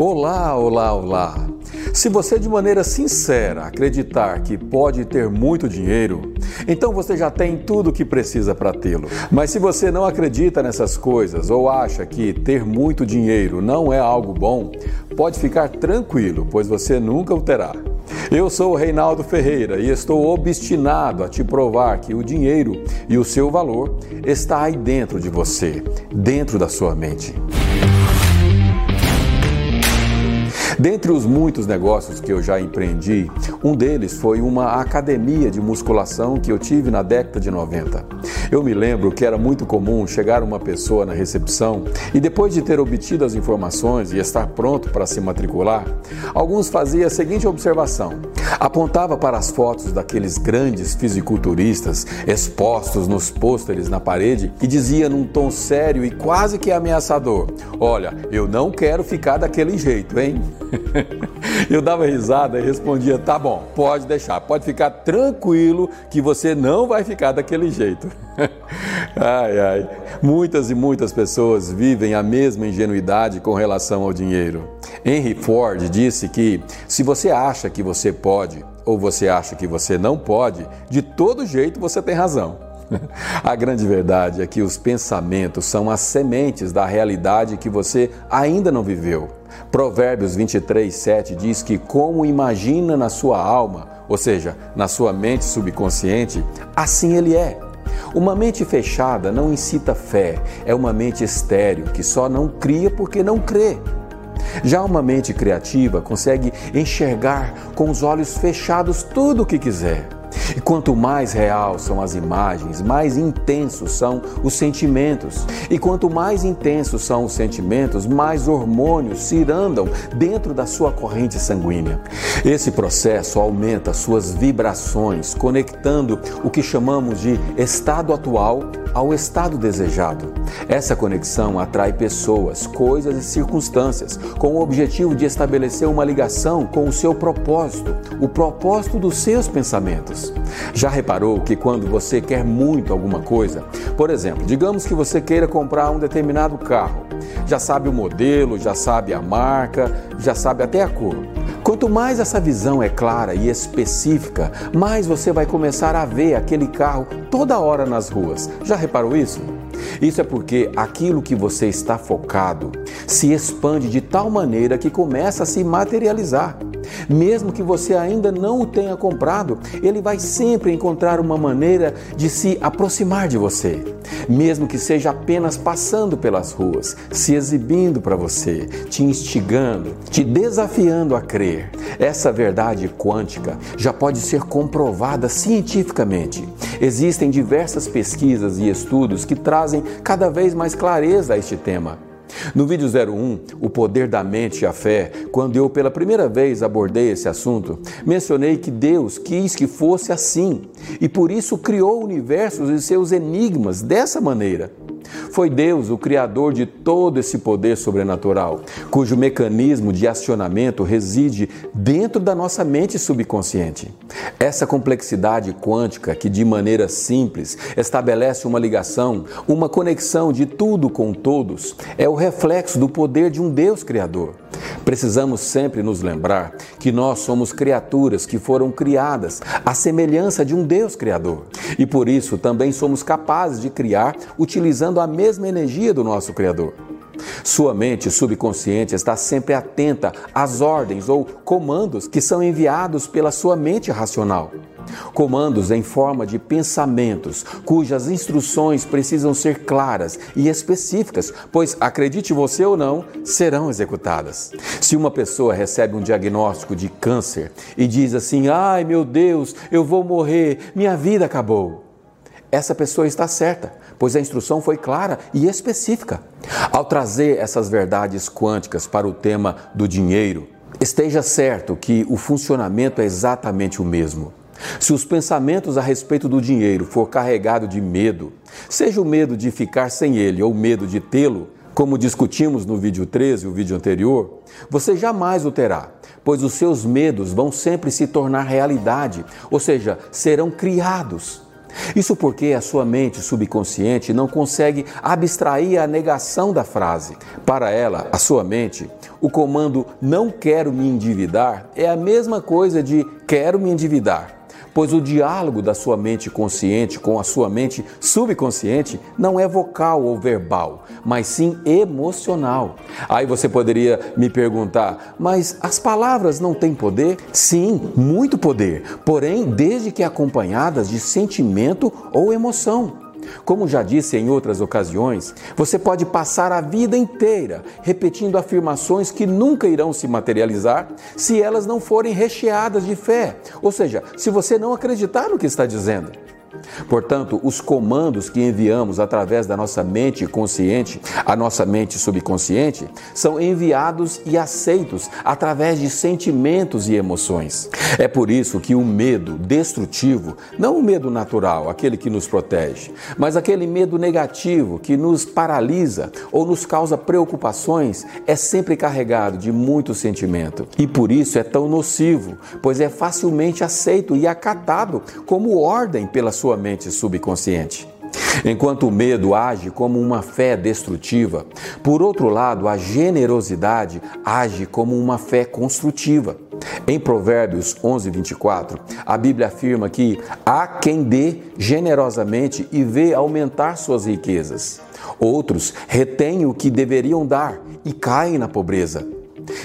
Olá, olá, olá! Se você de maneira sincera acreditar que pode ter muito dinheiro, então você já tem tudo o que precisa para tê-lo. Mas se você não acredita nessas coisas ou acha que ter muito dinheiro não é algo bom, pode ficar tranquilo, pois você nunca o terá. Eu sou o Reinaldo Ferreira e estou obstinado a te provar que o dinheiro e o seu valor está aí dentro de você, dentro da sua mente. Dentre os muitos negócios que eu já empreendi, um deles foi uma academia de musculação que eu tive na década de 90. Eu me lembro que era muito comum chegar uma pessoa na recepção e depois de ter obtido as informações e estar pronto para se matricular, alguns faziam a seguinte observação: apontava para as fotos daqueles grandes fisiculturistas expostos nos pôsteres na parede e dizia num tom sério e quase que ameaçador: "Olha, eu não quero ficar daquele jeito, hein?" Eu dava risada e respondia: tá bom, pode deixar, pode ficar tranquilo que você não vai ficar daquele jeito. Ai, ai. Muitas e muitas pessoas vivem a mesma ingenuidade com relação ao dinheiro. Henry Ford disse que se você acha que você pode ou você acha que você não pode, de todo jeito você tem razão. A grande verdade é que os pensamentos são as sementes da realidade que você ainda não viveu. Provérbios 23, 7 diz que, como imagina na sua alma, ou seja, na sua mente subconsciente, assim ele é. Uma mente fechada não incita fé, é uma mente estéril que só não cria porque não crê. Já uma mente criativa consegue enxergar com os olhos fechados tudo o que quiser. E quanto mais real são as imagens, mais intensos são os sentimentos. E quanto mais intensos são os sentimentos, mais hormônios se irandam dentro da sua corrente sanguínea. Esse processo aumenta suas vibrações, conectando o que chamamos de estado atual ao estado desejado. Essa conexão atrai pessoas, coisas e circunstâncias com o objetivo de estabelecer uma ligação com o seu propósito, o propósito dos seus pensamentos. Já reparou que quando você quer muito alguma coisa, por exemplo, digamos que você queira comprar um determinado carro, já sabe o modelo, já sabe a marca, já sabe até a cor. Quanto mais essa visão é clara e específica, mais você vai começar a ver aquele carro toda hora nas ruas. Já reparou isso? Isso é porque aquilo que você está focado se expande de tal maneira que começa a se materializar. Mesmo que você ainda não o tenha comprado, ele vai sempre encontrar uma maneira de se aproximar de você. Mesmo que seja apenas passando pelas ruas, se exibindo para você, te instigando, te desafiando a crer. Essa verdade quântica já pode ser comprovada cientificamente. Existem diversas pesquisas e estudos que trazem cada vez mais clareza a este tema. No vídeo 01, O Poder da Mente e a Fé, quando eu pela primeira vez abordei esse assunto, mencionei que Deus quis que fosse assim e por isso criou universos e seus enigmas dessa maneira. Foi Deus o criador de todo esse poder sobrenatural, cujo mecanismo de acionamento reside dentro da nossa mente subconsciente. Essa complexidade quântica que, de maneira simples, estabelece uma ligação, uma conexão de tudo com todos, é o reflexo do poder de um Deus criador. Precisamos sempre nos lembrar que nós somos criaturas que foram criadas à semelhança de um Deus criador e por isso também somos capazes de criar utilizando a mesma energia do nosso Criador. Sua mente subconsciente está sempre atenta às ordens ou comandos que são enviados pela sua mente racional. Comandos em forma de pensamentos, cujas instruções precisam ser claras e específicas, pois, acredite você ou não, serão executadas. Se uma pessoa recebe um diagnóstico de câncer e diz assim: ai meu Deus, eu vou morrer, minha vida acabou. Essa pessoa está certa, pois a instrução foi clara e específica. Ao trazer essas verdades quânticas para o tema do dinheiro, esteja certo que o funcionamento é exatamente o mesmo. Se os pensamentos a respeito do dinheiro for carregado de medo, seja o medo de ficar sem ele ou o medo de tê-lo, como discutimos no vídeo 13, o vídeo anterior, você jamais o terá, pois os seus medos vão sempre se tornar realidade, ou seja, serão criados. Isso porque a sua mente subconsciente não consegue abstrair a negação da frase. Para ela, a sua mente, o comando não quero me endividar é a mesma coisa de quero me endividar pois o diálogo da sua mente consciente com a sua mente subconsciente não é vocal ou verbal, mas sim emocional. Aí você poderia me perguntar, mas as palavras não têm poder? Sim, muito poder, porém, desde que acompanhadas de sentimento ou emoção. Como já disse em outras ocasiões, você pode passar a vida inteira repetindo afirmações que nunca irão se materializar se elas não forem recheadas de fé, ou seja, se você não acreditar no que está dizendo. Portanto, os comandos que enviamos através da nossa mente consciente, a nossa mente subconsciente, são enviados e aceitos através de sentimentos e emoções. É por isso que o medo destrutivo, não o medo natural, aquele que nos protege, mas aquele medo negativo que nos paralisa ou nos causa preocupações, é sempre carregado de muito sentimento. E por isso é tão nocivo, pois é facilmente aceito e acatado como ordem pela sua mente subconsciente. Enquanto o medo age como uma fé destrutiva, por outro lado, a generosidade age como uma fé construtiva. Em Provérbios 11, 24, a Bíblia afirma que há quem dê generosamente e vê aumentar suas riquezas. Outros retêm o que deveriam dar e caem na pobreza.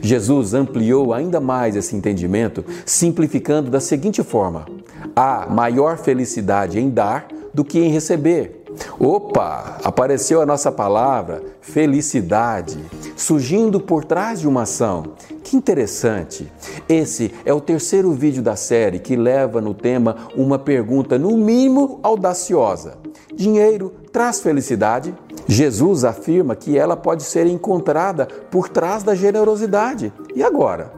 Jesus ampliou ainda mais esse entendimento, simplificando da seguinte forma: há maior felicidade em dar do que em receber. Opa, apareceu a nossa palavra felicidade, surgindo por trás de uma ação. Que interessante! Esse é o terceiro vídeo da série que leva no tema uma pergunta, no mínimo audaciosa: Dinheiro traz felicidade? Jesus afirma que ela pode ser encontrada por trás da generosidade. E agora?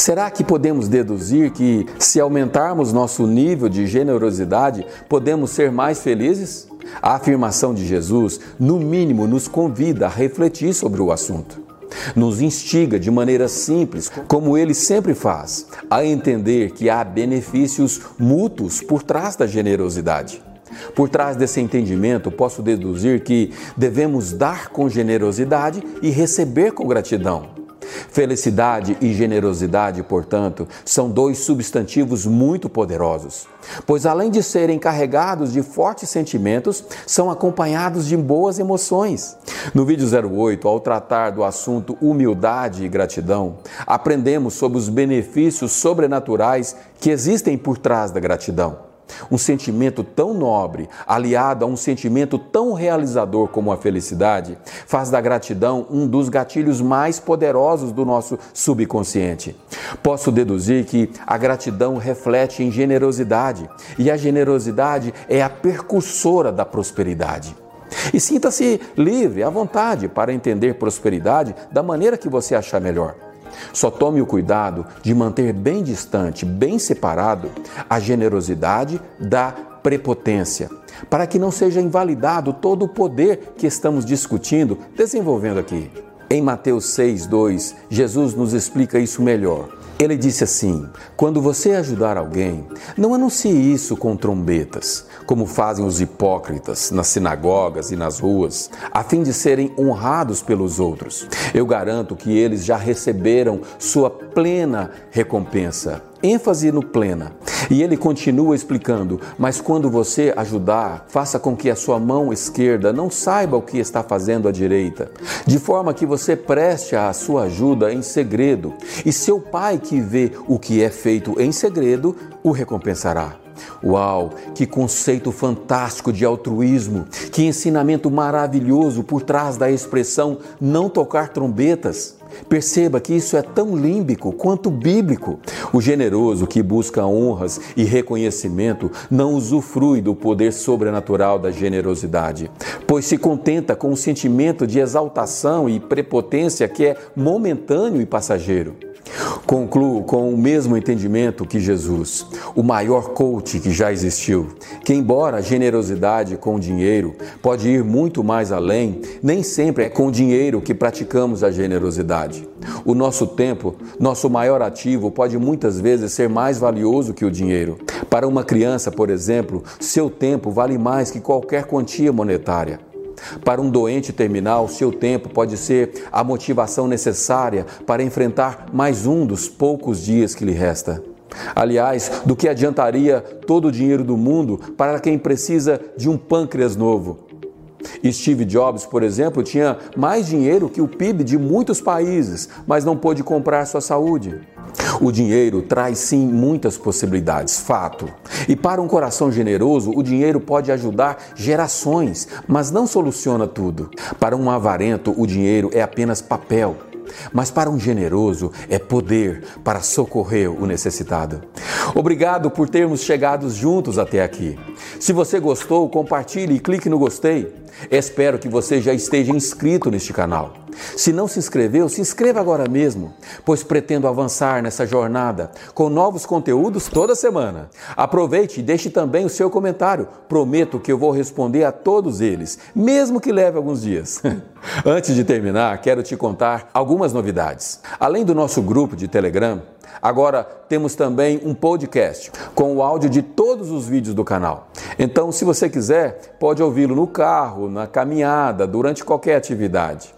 Será que podemos deduzir que, se aumentarmos nosso nível de generosidade, podemos ser mais felizes? A afirmação de Jesus, no mínimo, nos convida a refletir sobre o assunto. Nos instiga de maneira simples, como ele sempre faz, a entender que há benefícios mútuos por trás da generosidade. Por trás desse entendimento, posso deduzir que devemos dar com generosidade e receber com gratidão. Felicidade e generosidade, portanto, são dois substantivos muito poderosos, pois além de serem carregados de fortes sentimentos, são acompanhados de boas emoções. No vídeo 08, ao tratar do assunto humildade e gratidão, aprendemos sobre os benefícios sobrenaturais que existem por trás da gratidão. Um sentimento tão nobre, aliado a um sentimento tão realizador como a felicidade, faz da gratidão um dos gatilhos mais poderosos do nosso subconsciente. Posso deduzir que a gratidão reflete em generosidade e a generosidade é a percursora da prosperidade. E sinta-se livre, à vontade, para entender prosperidade da maneira que você achar melhor. Só tome o cuidado de manter bem distante, bem separado, a generosidade da prepotência, para que não seja invalidado todo o poder que estamos discutindo, desenvolvendo aqui. Em Mateus 6,2, Jesus nos explica isso melhor. Ele disse assim: Quando você ajudar alguém, não anuncie isso com trombetas, como fazem os hipócritas nas sinagogas e nas ruas, a fim de serem honrados pelos outros. Eu garanto que eles já receberam sua plena recompensa. Ênfase no plena. E ele continua explicando: Mas quando você ajudar, faça com que a sua mão esquerda não saiba o que está fazendo a direita, de forma que você preste a sua ajuda em segredo, e seu pai que vê o que é feito em segredo o recompensará. Uau, que conceito fantástico de altruísmo, que ensinamento maravilhoso por trás da expressão não tocar trombetas. Perceba que isso é tão límbico quanto bíblico. O generoso que busca honras e reconhecimento não usufrui do poder sobrenatural da generosidade, pois se contenta com o sentimento de exaltação e prepotência que é momentâneo e passageiro. Concluo com o mesmo entendimento que Jesus, o maior coach que já existiu, que embora a generosidade com dinheiro pode ir muito mais além, nem sempre é com dinheiro que praticamos a generosidade. O nosso tempo, nosso maior ativo, pode muitas vezes ser mais valioso que o dinheiro. Para uma criança, por exemplo, seu tempo vale mais que qualquer quantia monetária. Para um doente terminal, seu tempo pode ser a motivação necessária para enfrentar mais um dos poucos dias que lhe resta. Aliás, do que adiantaria todo o dinheiro do mundo para quem precisa de um pâncreas novo? Steve Jobs, por exemplo, tinha mais dinheiro que o PIB de muitos países, mas não pôde comprar sua saúde. O dinheiro traz sim muitas possibilidades, fato. E para um coração generoso, o dinheiro pode ajudar gerações, mas não soluciona tudo. Para um avarento, o dinheiro é apenas papel. Mas para um generoso é poder para socorrer o necessitado. Obrigado por termos chegado juntos até aqui. Se você gostou, compartilhe e clique no gostei. Espero que você já esteja inscrito neste canal. Se não se inscreveu, se inscreva agora mesmo, pois pretendo avançar nessa jornada com novos conteúdos toda semana. Aproveite e deixe também o seu comentário. Prometo que eu vou responder a todos eles, mesmo que leve alguns dias. Antes de terminar, quero te contar algumas novidades. Além do nosso grupo de Telegram, Agora temos também um podcast com o áudio de todos os vídeos do canal. Então, se você quiser, pode ouvi-lo no carro, na caminhada, durante qualquer atividade.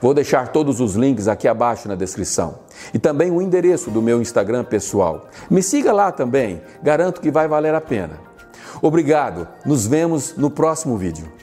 Vou deixar todos os links aqui abaixo na descrição e também o endereço do meu Instagram pessoal. Me siga lá também, garanto que vai valer a pena. Obrigado, nos vemos no próximo vídeo.